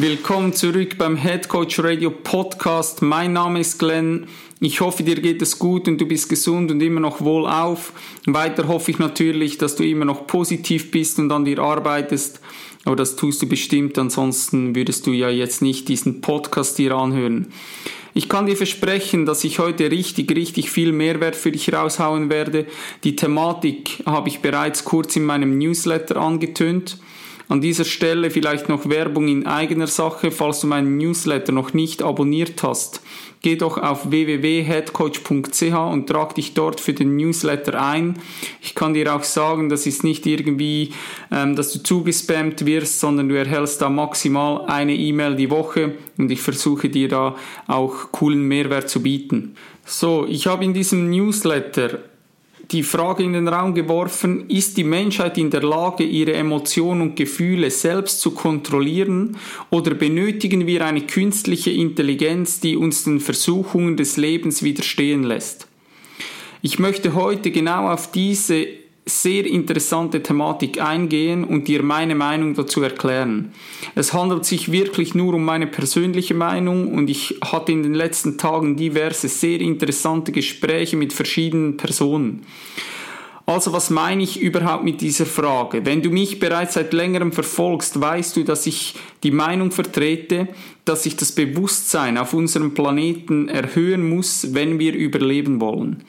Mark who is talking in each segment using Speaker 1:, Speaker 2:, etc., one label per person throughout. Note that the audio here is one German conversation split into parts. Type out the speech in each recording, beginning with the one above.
Speaker 1: Willkommen zurück beim Head Coach Radio Podcast. Mein Name ist Glenn. Ich hoffe, dir geht es gut und du bist gesund und immer noch wohlauf. Weiter hoffe ich natürlich, dass du immer noch positiv bist und an dir arbeitest. Aber das tust du bestimmt, ansonsten würdest du ja jetzt nicht diesen Podcast dir anhören. Ich kann dir versprechen, dass ich heute richtig, richtig viel Mehrwert für dich raushauen werde. Die Thematik habe ich bereits kurz in meinem Newsletter angetönt. An dieser Stelle vielleicht noch Werbung in eigener Sache, falls du meinen Newsletter noch nicht abonniert hast. Geh doch auf www.headcoach.ch und trag dich dort für den Newsletter ein. Ich kann dir auch sagen, das ist nicht irgendwie, ähm, dass du zugespammt wirst, sondern du erhältst da maximal eine E-Mail die Woche und ich versuche dir da auch coolen Mehrwert zu bieten. So, ich habe in diesem Newsletter die Frage in den Raum geworfen, ist die Menschheit in der Lage, ihre Emotionen und Gefühle selbst zu kontrollieren oder benötigen wir eine künstliche Intelligenz, die uns den Versuchungen des Lebens widerstehen lässt? Ich möchte heute genau auf diese sehr interessante Thematik eingehen und dir meine Meinung dazu erklären. Es handelt sich wirklich nur um meine persönliche Meinung und ich hatte in den letzten Tagen diverse sehr interessante Gespräche mit verschiedenen Personen. Also was meine ich überhaupt mit dieser Frage? Wenn du mich bereits seit längerem verfolgst, weißt du, dass ich die Meinung vertrete, dass sich das Bewusstsein auf unserem Planeten erhöhen muss, wenn wir überleben wollen.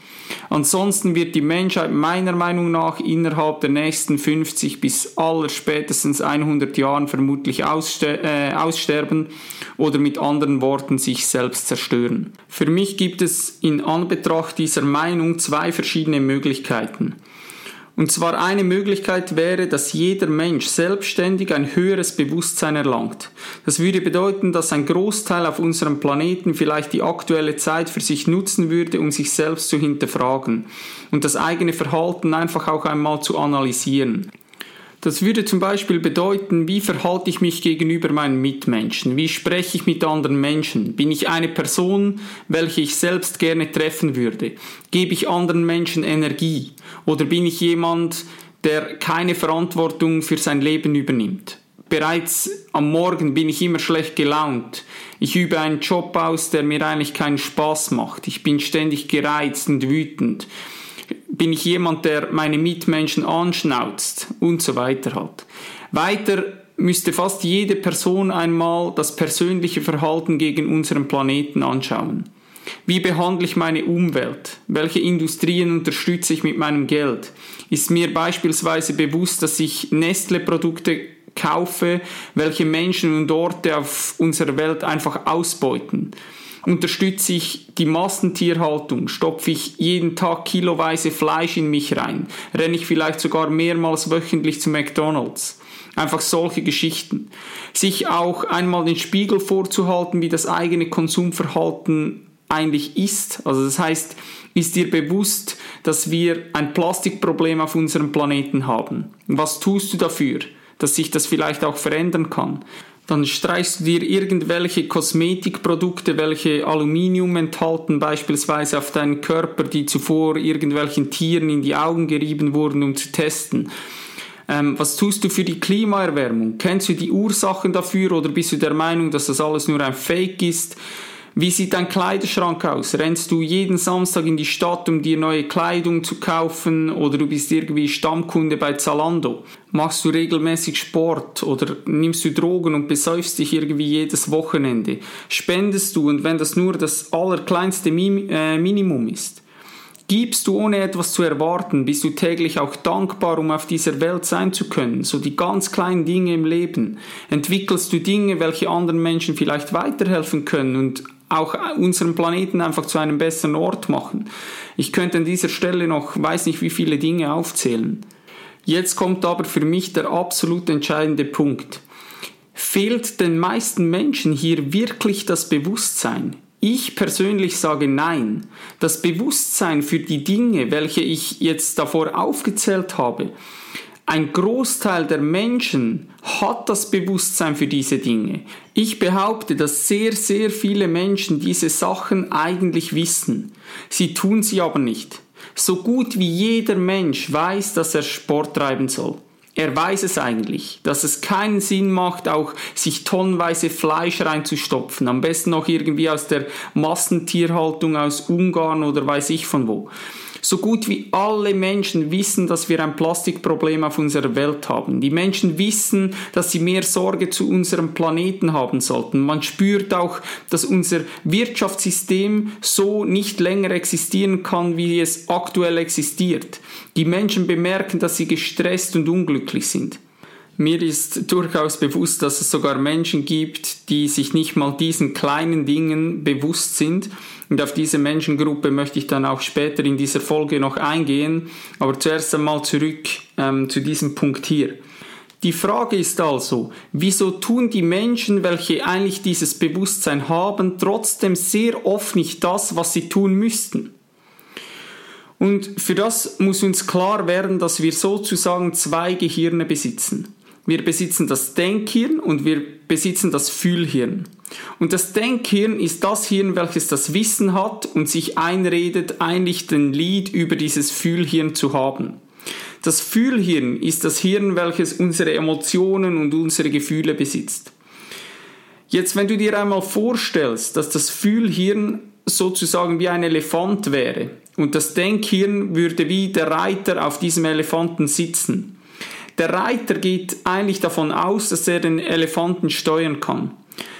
Speaker 1: Ansonsten wird die Menschheit meiner Meinung nach innerhalb der nächsten 50 bis aller spätestens 100 Jahren vermutlich ausster äh, aussterben oder mit anderen Worten sich selbst zerstören. Für mich gibt es in Anbetracht dieser Meinung zwei verschiedene Möglichkeiten. Und zwar eine Möglichkeit wäre, dass jeder Mensch selbstständig ein höheres Bewusstsein erlangt. Das würde bedeuten, dass ein Großteil auf unserem Planeten vielleicht die aktuelle Zeit für sich nutzen würde, um sich selbst zu hinterfragen und das eigene Verhalten einfach auch einmal zu analysieren. Das würde zum Beispiel bedeuten, wie verhalte ich mich gegenüber meinen Mitmenschen? Wie spreche ich mit anderen Menschen? Bin ich eine Person, welche ich selbst gerne treffen würde? Gebe ich anderen Menschen Energie? Oder bin ich jemand, der keine Verantwortung für sein Leben übernimmt? Bereits am Morgen bin ich immer schlecht gelaunt. Ich übe einen Job aus, der mir eigentlich keinen Spaß macht. Ich bin ständig gereizt und wütend bin ich jemand, der meine Mitmenschen anschnauzt und so weiter halt. Weiter müsste fast jede Person einmal das persönliche Verhalten gegen unseren Planeten anschauen. Wie behandle ich meine Umwelt? Welche Industrien unterstütze ich mit meinem Geld? Ist mir beispielsweise bewusst, dass ich Nestle-Produkte kaufe, welche Menschen und Orte auf unserer Welt einfach ausbeuten? Unterstütze ich die Massentierhaltung, stopfe ich jeden Tag kiloweise Fleisch in mich rein, renne ich vielleicht sogar mehrmals wöchentlich zu McDonald's. Einfach solche Geschichten. Sich auch einmal den Spiegel vorzuhalten, wie das eigene Konsumverhalten eigentlich ist. Also das heißt, ist dir bewusst, dass wir ein Plastikproblem auf unserem Planeten haben? Was tust du dafür, dass sich das vielleicht auch verändern kann? Dann streichst du dir irgendwelche Kosmetikprodukte, welche Aluminium enthalten, beispielsweise auf deinen Körper, die zuvor irgendwelchen Tieren in die Augen gerieben wurden, um zu testen. Ähm, was tust du für die Klimaerwärmung? Kennst du die Ursachen dafür oder bist du der Meinung, dass das alles nur ein Fake ist? Wie sieht dein Kleiderschrank aus? Rennst du jeden Samstag in die Stadt, um dir neue Kleidung zu kaufen oder du bist irgendwie Stammkunde bei Zalando? Machst du regelmäßig Sport oder nimmst du Drogen und besäufst dich irgendwie jedes Wochenende? Spendest du und wenn das nur das allerkleinste äh, Minimum ist? Gibst du ohne etwas zu erwarten? Bist du täglich auch dankbar, um auf dieser Welt sein zu können? So die ganz kleinen Dinge im Leben. Entwickelst du Dinge, welche anderen Menschen vielleicht weiterhelfen können und auch unseren Planeten einfach zu einem besseren Ort machen. Ich könnte an dieser Stelle noch, weiß nicht wie viele Dinge aufzählen. Jetzt kommt aber für mich der absolut entscheidende Punkt. Fehlt den meisten Menschen hier wirklich das Bewusstsein? Ich persönlich sage nein. Das Bewusstsein für die Dinge, welche ich jetzt davor aufgezählt habe, ein Großteil der Menschen hat das Bewusstsein für diese Dinge. Ich behaupte, dass sehr, sehr viele Menschen diese Sachen eigentlich wissen. Sie tun sie aber nicht. So gut wie jeder Mensch weiß, dass er Sport treiben soll. Er weiß es eigentlich, dass es keinen Sinn macht, auch sich tonnenweise Fleisch reinzustopfen. Am besten noch irgendwie aus der Massentierhaltung aus Ungarn oder weiß ich von wo. So gut wie alle Menschen wissen, dass wir ein Plastikproblem auf unserer Welt haben. Die Menschen wissen, dass sie mehr Sorge zu unserem Planeten haben sollten. Man spürt auch, dass unser Wirtschaftssystem so nicht länger existieren kann, wie es aktuell existiert. Die Menschen bemerken, dass sie gestresst und unglücklich sind. Mir ist durchaus bewusst, dass es sogar Menschen gibt, die sich nicht mal diesen kleinen Dingen bewusst sind. Und auf diese Menschengruppe möchte ich dann auch später in dieser Folge noch eingehen. Aber zuerst einmal zurück ähm, zu diesem Punkt hier. Die Frage ist also, wieso tun die Menschen, welche eigentlich dieses Bewusstsein haben, trotzdem sehr oft nicht das, was sie tun müssten? Und für das muss uns klar werden, dass wir sozusagen zwei Gehirne besitzen. Wir besitzen das Denkhirn und wir besitzen das Fühlhirn. Und das Denkhirn ist das Hirn, welches das Wissen hat und sich einredet, eigentlich den Lied über dieses Fühlhirn zu haben. Das Fühlhirn ist das Hirn, welches unsere Emotionen und unsere Gefühle besitzt. Jetzt, wenn du dir einmal vorstellst, dass das Fühlhirn sozusagen wie ein Elefant wäre und das Denkhirn würde wie der Reiter auf diesem Elefanten sitzen, der Reiter geht eigentlich davon aus, dass er den Elefanten steuern kann.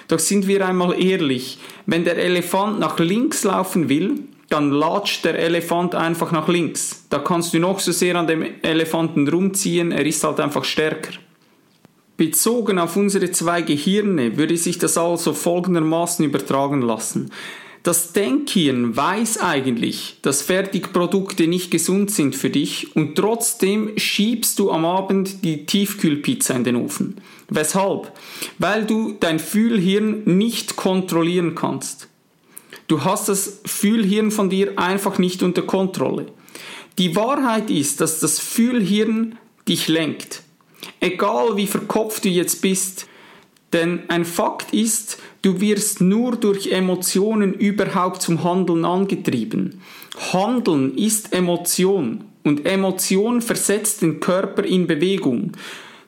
Speaker 1: Doch sind wir einmal ehrlich, wenn der Elefant nach links laufen will, dann latscht der Elefant einfach nach links. Da kannst du noch so sehr an dem Elefanten rumziehen, er ist halt einfach stärker. Bezogen auf unsere zwei Gehirne würde sich das also folgendermaßen übertragen lassen. Das Denkhirn weiß eigentlich, dass Fertigprodukte nicht gesund sind für dich und trotzdem schiebst du am Abend die Tiefkühlpizza in den Ofen. Weshalb? Weil du dein Fühlhirn nicht kontrollieren kannst. Du hast das Fühlhirn von dir einfach nicht unter Kontrolle. Die Wahrheit ist, dass das Fühlhirn dich lenkt. Egal wie verkopft du jetzt bist, denn ein Fakt ist, du wirst nur durch Emotionen überhaupt zum Handeln angetrieben. Handeln ist Emotion und Emotion versetzt den Körper in Bewegung.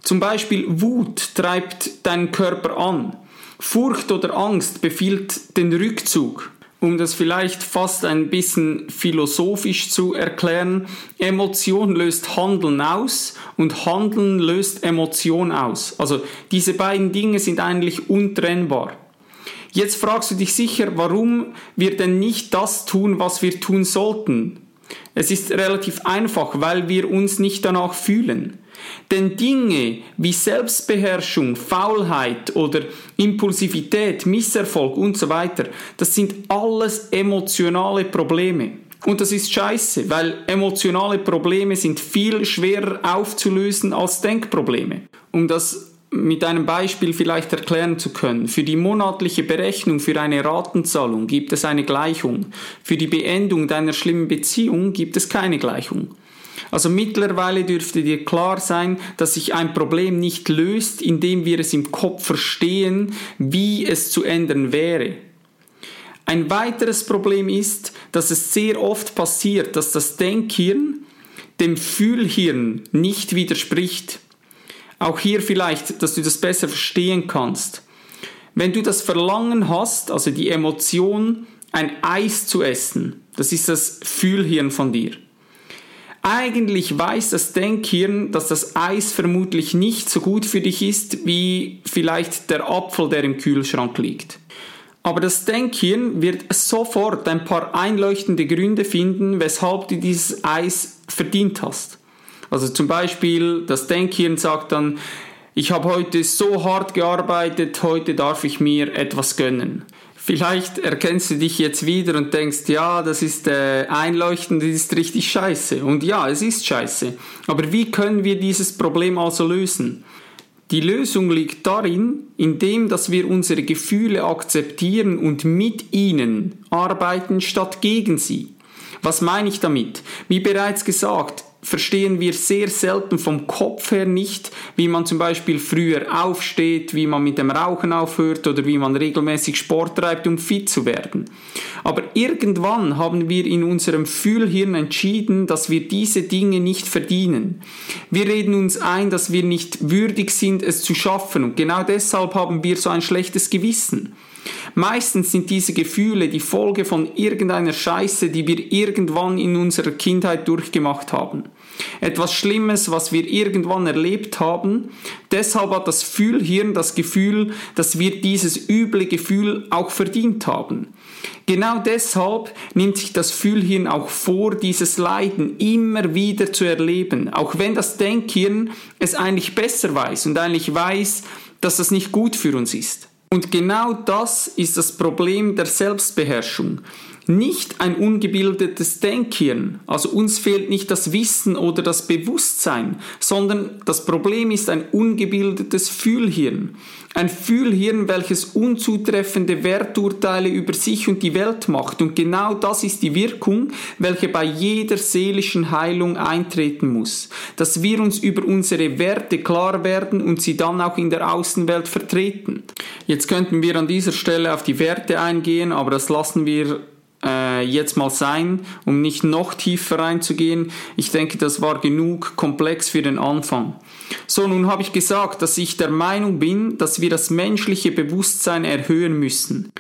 Speaker 1: Zum Beispiel Wut treibt deinen Körper an. Furcht oder Angst befiehlt den Rückzug um das vielleicht fast ein bisschen philosophisch zu erklären, Emotion löst Handeln aus und Handeln löst Emotion aus. Also diese beiden Dinge sind eigentlich untrennbar. Jetzt fragst du dich sicher, warum wir denn nicht das tun, was wir tun sollten. Es ist relativ einfach, weil wir uns nicht danach fühlen. Denn Dinge wie Selbstbeherrschung, Faulheit oder Impulsivität, Misserfolg und so weiter, das sind alles emotionale Probleme. Und das ist scheiße, weil emotionale Probleme sind viel schwerer aufzulösen als Denkprobleme. Um das mit einem Beispiel vielleicht erklären zu können. Für die monatliche Berechnung für eine Ratenzahlung gibt es eine Gleichung. Für die Beendung deiner schlimmen Beziehung gibt es keine Gleichung. Also mittlerweile dürfte dir klar sein, dass sich ein Problem nicht löst, indem wir es im Kopf verstehen, wie es zu ändern wäre. Ein weiteres Problem ist, dass es sehr oft passiert, dass das Denkhirn dem Fühlhirn nicht widerspricht. Auch hier vielleicht, dass du das besser verstehen kannst. Wenn du das Verlangen hast, also die Emotion, ein Eis zu essen, das ist das Fühlhirn von dir. Eigentlich weiß das Denkhirn, dass das Eis vermutlich nicht so gut für dich ist wie vielleicht der Apfel, der im Kühlschrank liegt. Aber das Denkhirn wird sofort ein paar einleuchtende Gründe finden, weshalb du dieses Eis verdient hast. Also zum Beispiel, das Denkhirn sagt dann, ich habe heute so hart gearbeitet, heute darf ich mir etwas gönnen. Vielleicht erkennst du dich jetzt wieder und denkst, ja, das ist äh, einleuchtend, das ist richtig scheiße. Und ja, es ist scheiße. Aber wie können wir dieses Problem also lösen? Die Lösung liegt darin, indem dass wir unsere Gefühle akzeptieren und mit ihnen arbeiten statt gegen sie. Was meine ich damit? Wie bereits gesagt, verstehen wir sehr selten vom Kopf her nicht, wie man zum Beispiel früher aufsteht, wie man mit dem Rauchen aufhört oder wie man regelmäßig Sport treibt, um fit zu werden. Aber irgendwann haben wir in unserem Fühlhirn entschieden, dass wir diese Dinge nicht verdienen. Wir reden uns ein, dass wir nicht würdig sind, es zu schaffen und genau deshalb haben wir so ein schlechtes Gewissen. Meistens sind diese Gefühle die Folge von irgendeiner Scheiße, die wir irgendwann in unserer Kindheit durchgemacht haben. Etwas Schlimmes, was wir irgendwann erlebt haben. Deshalb hat das Fühlhirn das Gefühl, dass wir dieses üble Gefühl auch verdient haben. Genau deshalb nimmt sich das Fühlhirn auch vor, dieses Leiden immer wieder zu erleben, auch wenn das Denkhirn es eigentlich besser weiß und eigentlich weiß, dass das nicht gut für uns ist. Und genau das ist das Problem der Selbstbeherrschung. Nicht ein ungebildetes Denkhirn, also uns fehlt nicht das Wissen oder das Bewusstsein, sondern das Problem ist ein ungebildetes Fühlhirn. Ein Fühlhirn, welches unzutreffende Werturteile über sich und die Welt macht. Und genau das ist die Wirkung, welche bei jeder seelischen Heilung eintreten muss. Dass wir uns über unsere Werte klar werden und sie dann auch in der Außenwelt vertreten. Jetzt könnten wir an dieser Stelle auf die Werte eingehen, aber das lassen wir äh, jetzt mal sein, um nicht noch tiefer reinzugehen. Ich denke, das war genug komplex für den Anfang. So, nun habe ich gesagt, dass ich der Meinung bin, dass wir das menschliche Bewusstsein erhöhen müssen.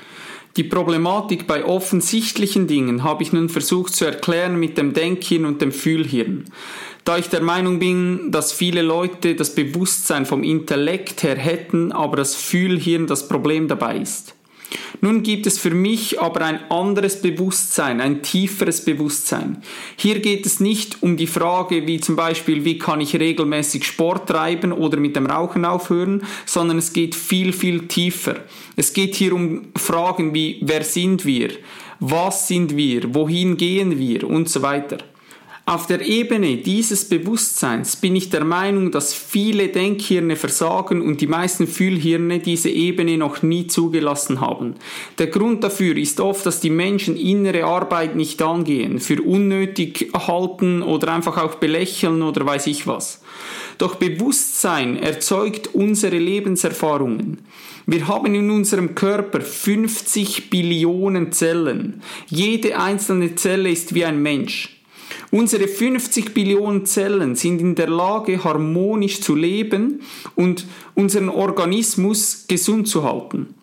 Speaker 1: Die Problematik bei offensichtlichen Dingen habe ich nun versucht zu erklären mit dem Denkhirn und dem Fühlhirn. Da ich der Meinung bin, dass viele Leute das Bewusstsein vom Intellekt her hätten, aber das Fühlhirn das Problem dabei ist. Nun gibt es für mich aber ein anderes Bewusstsein, ein tieferes Bewusstsein. Hier geht es nicht um die Frage, wie zum Beispiel, wie kann ich regelmäßig Sport treiben oder mit dem Rauchen aufhören, sondern es geht viel, viel tiefer. Es geht hier um Fragen wie, wer sind wir? Was sind wir? Wohin gehen wir? Und so weiter. Auf der Ebene dieses Bewusstseins bin ich der Meinung, dass viele Denkhirne versagen und die meisten Fühlhirne diese Ebene noch nie zugelassen haben. Der Grund dafür ist oft, dass die Menschen innere Arbeit nicht angehen, für unnötig halten oder einfach auch belächeln oder weiß ich was. Doch Bewusstsein erzeugt unsere Lebenserfahrungen. Wir haben in unserem Körper 50 Billionen Zellen. Jede einzelne Zelle ist wie ein Mensch. Unsere 50 Billionen Zellen sind in der Lage, harmonisch zu leben und unseren Organismus gesund zu halten.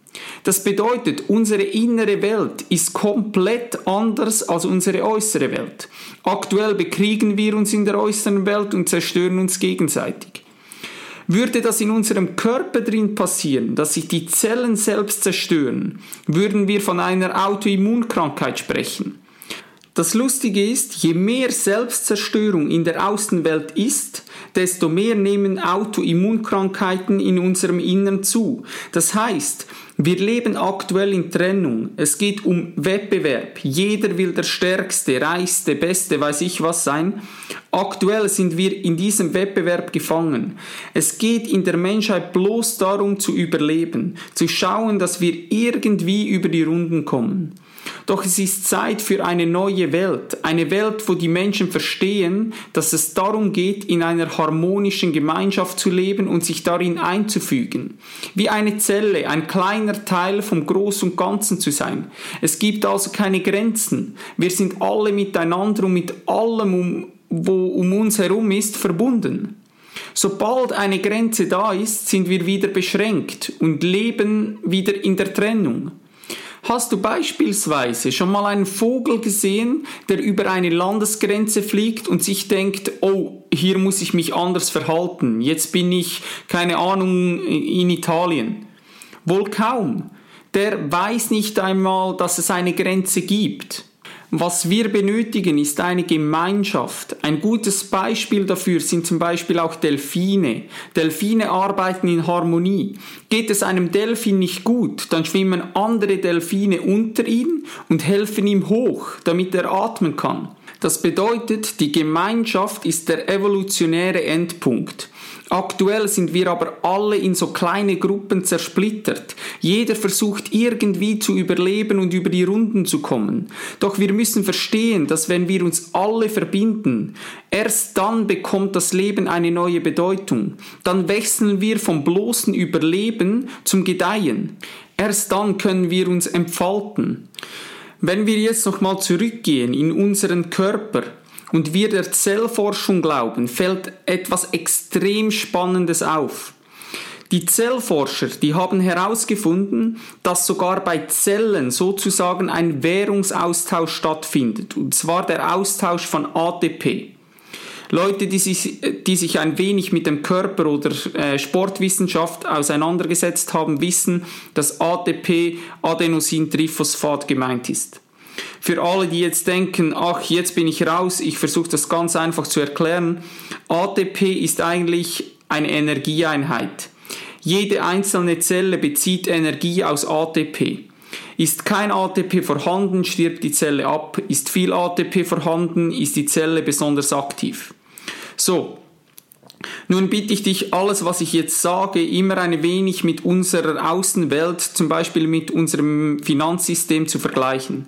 Speaker 1: Das bedeutet, unsere innere Welt ist komplett anders als unsere äußere Welt. Aktuell bekriegen wir uns in der äußeren Welt und zerstören uns gegenseitig. Würde das in unserem Körper drin passieren, dass sich die Zellen selbst zerstören, würden wir von einer Autoimmunkrankheit sprechen. Das Lustige ist, je mehr Selbstzerstörung in der Außenwelt ist, desto mehr nehmen Autoimmunkrankheiten in unserem Innern zu. Das heißt, wir leben aktuell in Trennung. Es geht um Wettbewerb. Jeder will der Stärkste, Reichste, Beste, weiß ich was sein. Aktuell sind wir in diesem Wettbewerb gefangen. Es geht in der Menschheit bloß darum zu überleben, zu schauen, dass wir irgendwie über die Runden kommen. Doch es ist Zeit für eine neue Welt, eine Welt, wo die Menschen verstehen, dass es darum geht, in einer harmonischen Gemeinschaft zu leben und sich darin einzufügen. Wie eine Zelle, ein kleiner Teil vom Großen und Ganzen zu sein. Es gibt also keine Grenzen. Wir sind alle miteinander und mit allem, um, wo um uns herum ist, verbunden. Sobald eine Grenze da ist, sind wir wieder beschränkt und leben wieder in der Trennung. Hast du beispielsweise schon mal einen Vogel gesehen, der über eine Landesgrenze fliegt und sich denkt, oh, hier muss ich mich anders verhalten, jetzt bin ich, keine Ahnung, in Italien? Wohl kaum. Der weiß nicht einmal, dass es eine Grenze gibt. Was wir benötigen, ist eine Gemeinschaft. Ein gutes Beispiel dafür sind zum Beispiel auch Delfine. Delfine arbeiten in Harmonie. Geht es einem Delfin nicht gut, dann schwimmen andere Delfine unter ihn und helfen ihm hoch, damit er atmen kann. Das bedeutet, die Gemeinschaft ist der evolutionäre Endpunkt. Aktuell sind wir aber alle in so kleine Gruppen zersplittert. Jeder versucht irgendwie zu überleben und über die Runden zu kommen. Doch wir müssen verstehen, dass wenn wir uns alle verbinden, erst dann bekommt das Leben eine neue Bedeutung. Dann wechseln wir vom bloßen Überleben zum Gedeihen. Erst dann können wir uns entfalten. Wenn wir jetzt nochmal zurückgehen in unseren Körper, und wir der Zellforschung glauben, fällt etwas extrem Spannendes auf. Die Zellforscher, die haben herausgefunden, dass sogar bei Zellen sozusagen ein Währungsaustausch stattfindet, und zwar der Austausch von ATP. Leute, die sich, die sich ein wenig mit dem Körper oder äh, Sportwissenschaft auseinandergesetzt haben, wissen, dass ATP Adenosintriphosphat gemeint ist. Für alle, die jetzt denken, ach, jetzt bin ich raus, ich versuche das ganz einfach zu erklären. ATP ist eigentlich eine Energieeinheit. Jede einzelne Zelle bezieht Energie aus ATP. Ist kein ATP vorhanden, stirbt die Zelle ab. Ist viel ATP vorhanden, ist die Zelle besonders aktiv. So, nun bitte ich dich, alles, was ich jetzt sage, immer ein wenig mit unserer Außenwelt, zum Beispiel mit unserem Finanzsystem zu vergleichen.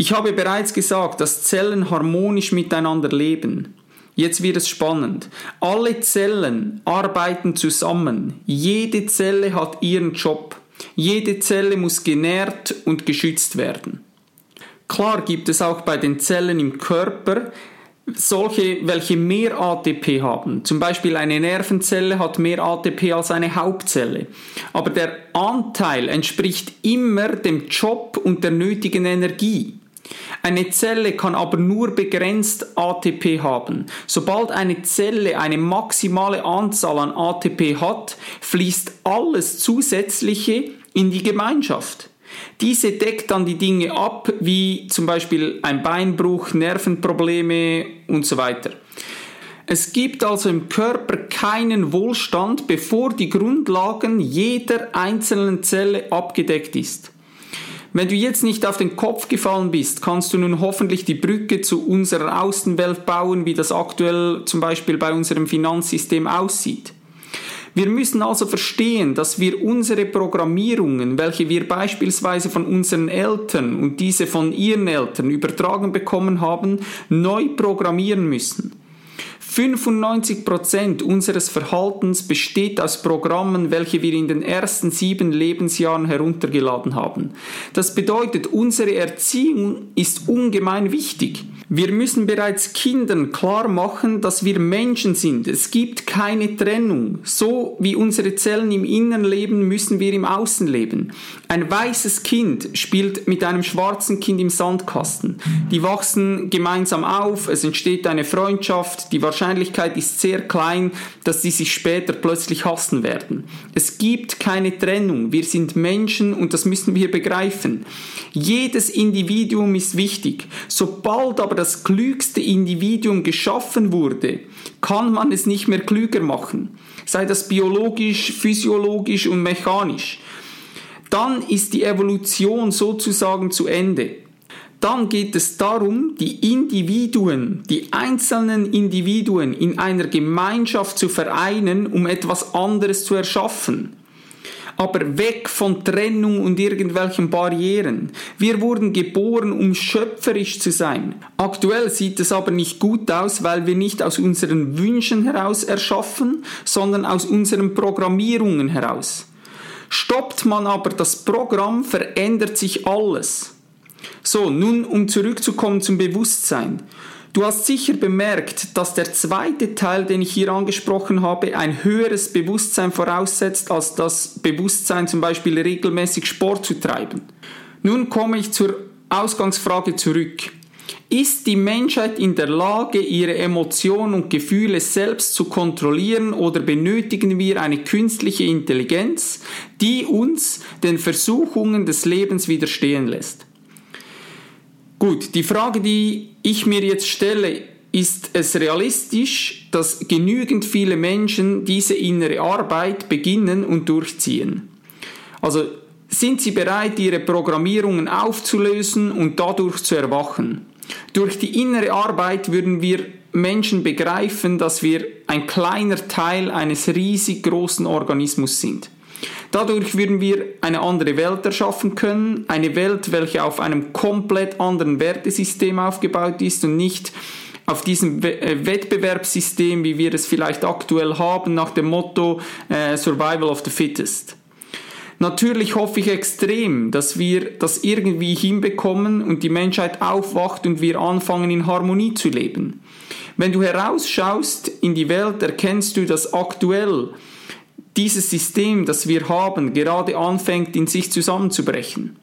Speaker 1: Ich habe bereits gesagt, dass Zellen harmonisch miteinander leben. Jetzt wird es spannend. Alle Zellen arbeiten zusammen. Jede Zelle hat ihren Job. Jede Zelle muss genährt und geschützt werden. Klar gibt es auch bei den Zellen im Körper solche, welche mehr ATP haben. Zum Beispiel eine Nervenzelle hat mehr ATP als eine Hauptzelle. Aber der Anteil entspricht immer dem Job und der nötigen Energie. Eine Zelle kann aber nur begrenzt ATP haben. Sobald eine Zelle eine maximale Anzahl an ATP hat, fließt alles Zusätzliche in die Gemeinschaft. Diese deckt dann die Dinge ab, wie zum Beispiel ein Beinbruch, Nervenprobleme und so weiter. Es gibt also im Körper keinen Wohlstand, bevor die Grundlagen jeder einzelnen Zelle abgedeckt ist. Wenn du jetzt nicht auf den Kopf gefallen bist, kannst du nun hoffentlich die Brücke zu unserer Außenwelt bauen, wie das aktuell zum Beispiel bei unserem Finanzsystem aussieht. Wir müssen also verstehen, dass wir unsere Programmierungen, welche wir beispielsweise von unseren Eltern und diese von ihren Eltern übertragen bekommen haben, neu programmieren müssen. 95% unseres Verhaltens besteht aus Programmen, welche wir in den ersten sieben Lebensjahren heruntergeladen haben. Das bedeutet, unsere Erziehung ist ungemein wichtig. Wir müssen bereits Kindern klar machen, dass wir Menschen sind. Es gibt keine Trennung. So wie unsere Zellen im Innern leben, müssen wir im Außen leben. Ein weißes Kind spielt mit einem schwarzen Kind im Sandkasten. Die wachsen gemeinsam auf, es entsteht eine Freundschaft, die Wahrscheinlichkeit ist sehr klein, dass sie sich später plötzlich hassen werden. Es gibt keine Trennung. Wir sind Menschen und das müssen wir begreifen. Jedes Individuum ist wichtig. Sobald aber das klügste Individuum geschaffen wurde, kann man es nicht mehr klüger machen, sei das biologisch, physiologisch und mechanisch. Dann ist die Evolution sozusagen zu Ende. Dann geht es darum, die Individuen, die einzelnen Individuen in einer Gemeinschaft zu vereinen, um etwas anderes zu erschaffen aber weg von Trennung und irgendwelchen Barrieren. Wir wurden geboren, um schöpferisch zu sein. Aktuell sieht es aber nicht gut aus, weil wir nicht aus unseren Wünschen heraus erschaffen, sondern aus unseren Programmierungen heraus. Stoppt man aber das Programm, verändert sich alles. So, nun um zurückzukommen zum Bewusstsein. Du hast sicher bemerkt, dass der zweite Teil, den ich hier angesprochen habe, ein höheres Bewusstsein voraussetzt als das Bewusstsein zum Beispiel regelmäßig Sport zu treiben. Nun komme ich zur Ausgangsfrage zurück. Ist die Menschheit in der Lage, ihre Emotionen und Gefühle selbst zu kontrollieren oder benötigen wir eine künstliche Intelligenz, die uns den Versuchungen des Lebens widerstehen lässt? Gut, die Frage, die ich mir jetzt stelle, ist es realistisch, dass genügend viele Menschen diese innere Arbeit beginnen und durchziehen? Also sind sie bereit, ihre Programmierungen aufzulösen und dadurch zu erwachen? Durch die innere Arbeit würden wir Menschen begreifen, dass wir ein kleiner Teil eines riesig großen Organismus sind. Dadurch würden wir eine andere Welt erschaffen können, eine Welt, welche auf einem komplett anderen Wertesystem aufgebaut ist und nicht auf diesem äh, Wettbewerbssystem, wie wir es vielleicht aktuell haben, nach dem Motto äh, Survival of the Fittest. Natürlich hoffe ich extrem, dass wir das irgendwie hinbekommen und die Menschheit aufwacht und wir anfangen in Harmonie zu leben. Wenn du herausschaust in die Welt, erkennst du, dass aktuell dieses System, das wir haben, gerade anfängt in sich zusammenzubrechen.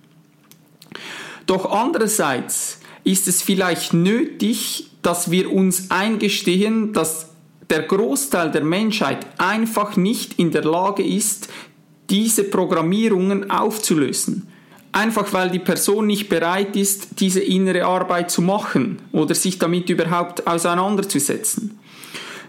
Speaker 1: Doch andererseits ist es vielleicht nötig, dass wir uns eingestehen, dass der Großteil der Menschheit einfach nicht in der Lage ist, diese Programmierungen aufzulösen. Einfach weil die Person nicht bereit ist, diese innere Arbeit zu machen oder sich damit überhaupt auseinanderzusetzen.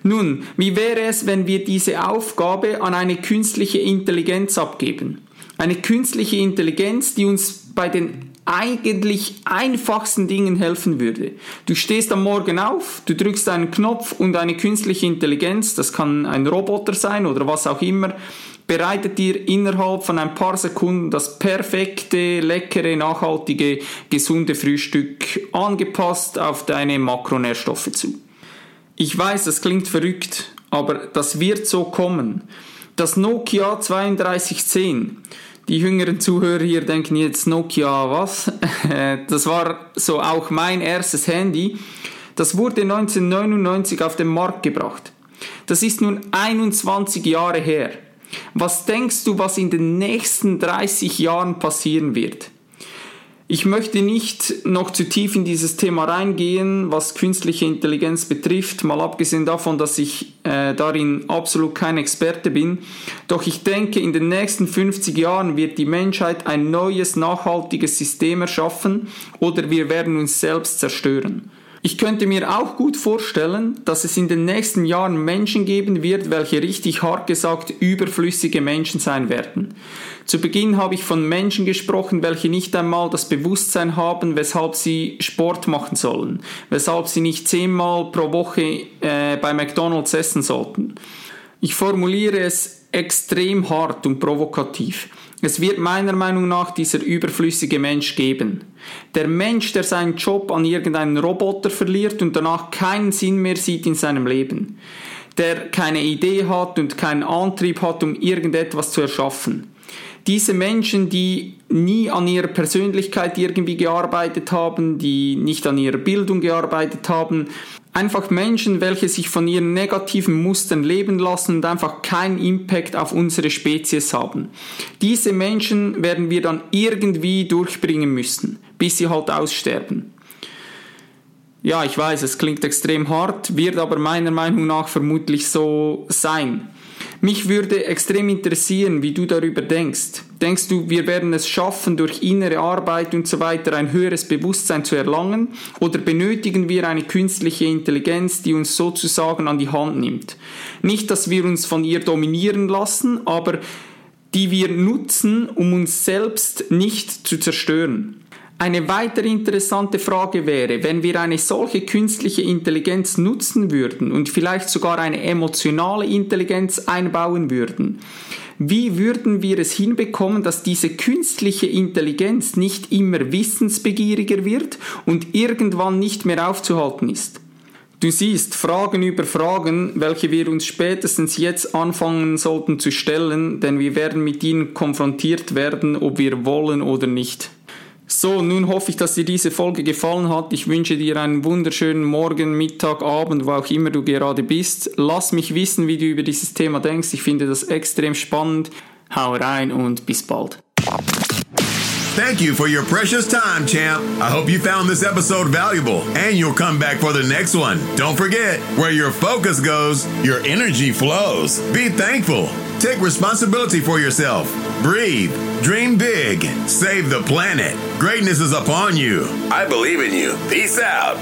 Speaker 1: Nun, wie wäre es, wenn wir diese Aufgabe an eine künstliche Intelligenz abgeben? Eine künstliche Intelligenz, die uns bei den eigentlich einfachsten Dingen helfen würde. Du stehst am Morgen auf, du drückst einen Knopf und eine künstliche Intelligenz, das kann ein Roboter sein oder was auch immer, bereitet dir innerhalb von ein paar Sekunden das perfekte, leckere, nachhaltige, gesunde Frühstück angepasst auf deine Makronährstoffe zu. Ich weiß, das klingt verrückt, aber das wird so kommen. Das Nokia 3210 die jüngeren Zuhörer hier denken jetzt Nokia was? Das war so auch mein erstes Handy. Das wurde 1999 auf den Markt gebracht. Das ist nun 21 Jahre her. Was denkst du, was in den nächsten 30 Jahren passieren wird? Ich möchte nicht noch zu tief in dieses Thema reingehen, was künstliche Intelligenz betrifft, mal abgesehen davon, dass ich äh, darin absolut kein Experte bin. Doch ich denke, in den nächsten 50 Jahren wird die Menschheit ein neues, nachhaltiges System erschaffen oder wir werden uns selbst zerstören. Ich könnte mir auch gut vorstellen, dass es in den nächsten Jahren Menschen geben wird, welche richtig hart gesagt überflüssige Menschen sein werden. Zu Beginn habe ich von Menschen gesprochen, welche nicht einmal das Bewusstsein haben, weshalb sie Sport machen sollen, weshalb sie nicht zehnmal pro Woche äh, bei McDonald's essen sollten. Ich formuliere es extrem hart und provokativ. Es wird meiner Meinung nach dieser überflüssige Mensch geben. Der Mensch, der seinen Job an irgendeinen Roboter verliert und danach keinen Sinn mehr sieht in seinem Leben. Der keine Idee hat und keinen Antrieb hat, um irgendetwas zu erschaffen. Diese Menschen, die nie an ihrer Persönlichkeit irgendwie gearbeitet haben, die nicht an ihrer Bildung gearbeitet haben, Einfach Menschen, welche sich von ihren negativen Mustern leben lassen und einfach keinen Impact auf unsere Spezies haben. Diese Menschen werden wir dann irgendwie durchbringen müssen, bis sie halt aussterben. Ja, ich weiß, es klingt extrem hart, wird aber meiner Meinung nach vermutlich so sein. Mich würde extrem interessieren, wie du darüber denkst. Denkst du, wir werden es schaffen, durch innere Arbeit und so weiter ein höheres Bewusstsein zu erlangen? Oder benötigen wir eine künstliche Intelligenz, die uns sozusagen an die Hand nimmt? Nicht, dass wir uns von ihr dominieren lassen, aber die wir nutzen, um uns selbst nicht zu zerstören. Eine weitere interessante Frage wäre, wenn wir eine solche künstliche Intelligenz nutzen würden und vielleicht sogar eine emotionale Intelligenz einbauen würden, wie würden wir es hinbekommen, dass diese künstliche Intelligenz nicht immer wissensbegieriger wird und irgendwann nicht mehr aufzuhalten ist? Du siehst Fragen über Fragen, welche wir uns spätestens jetzt anfangen sollten zu stellen, denn wir werden mit ihnen konfrontiert werden, ob wir wollen oder nicht. So, nun hoffe ich, dass dir diese Folge gefallen hat. Ich wünsche dir einen wunderschönen Morgen, Mittag, Abend, wo auch immer du gerade bist. Lass mich wissen, wie du über dieses Thema denkst. Ich finde das extrem spannend. Hau rein und bis bald.
Speaker 2: Thank you for your precious time, champ. I hope you found this episode valuable and you'll come back for the next one. Don't forget, where your focus goes, your energy flows. Be thankful. Take responsibility for yourself. Breathe. Dream big. Save the planet. Greatness is upon you. I believe in you. Peace out.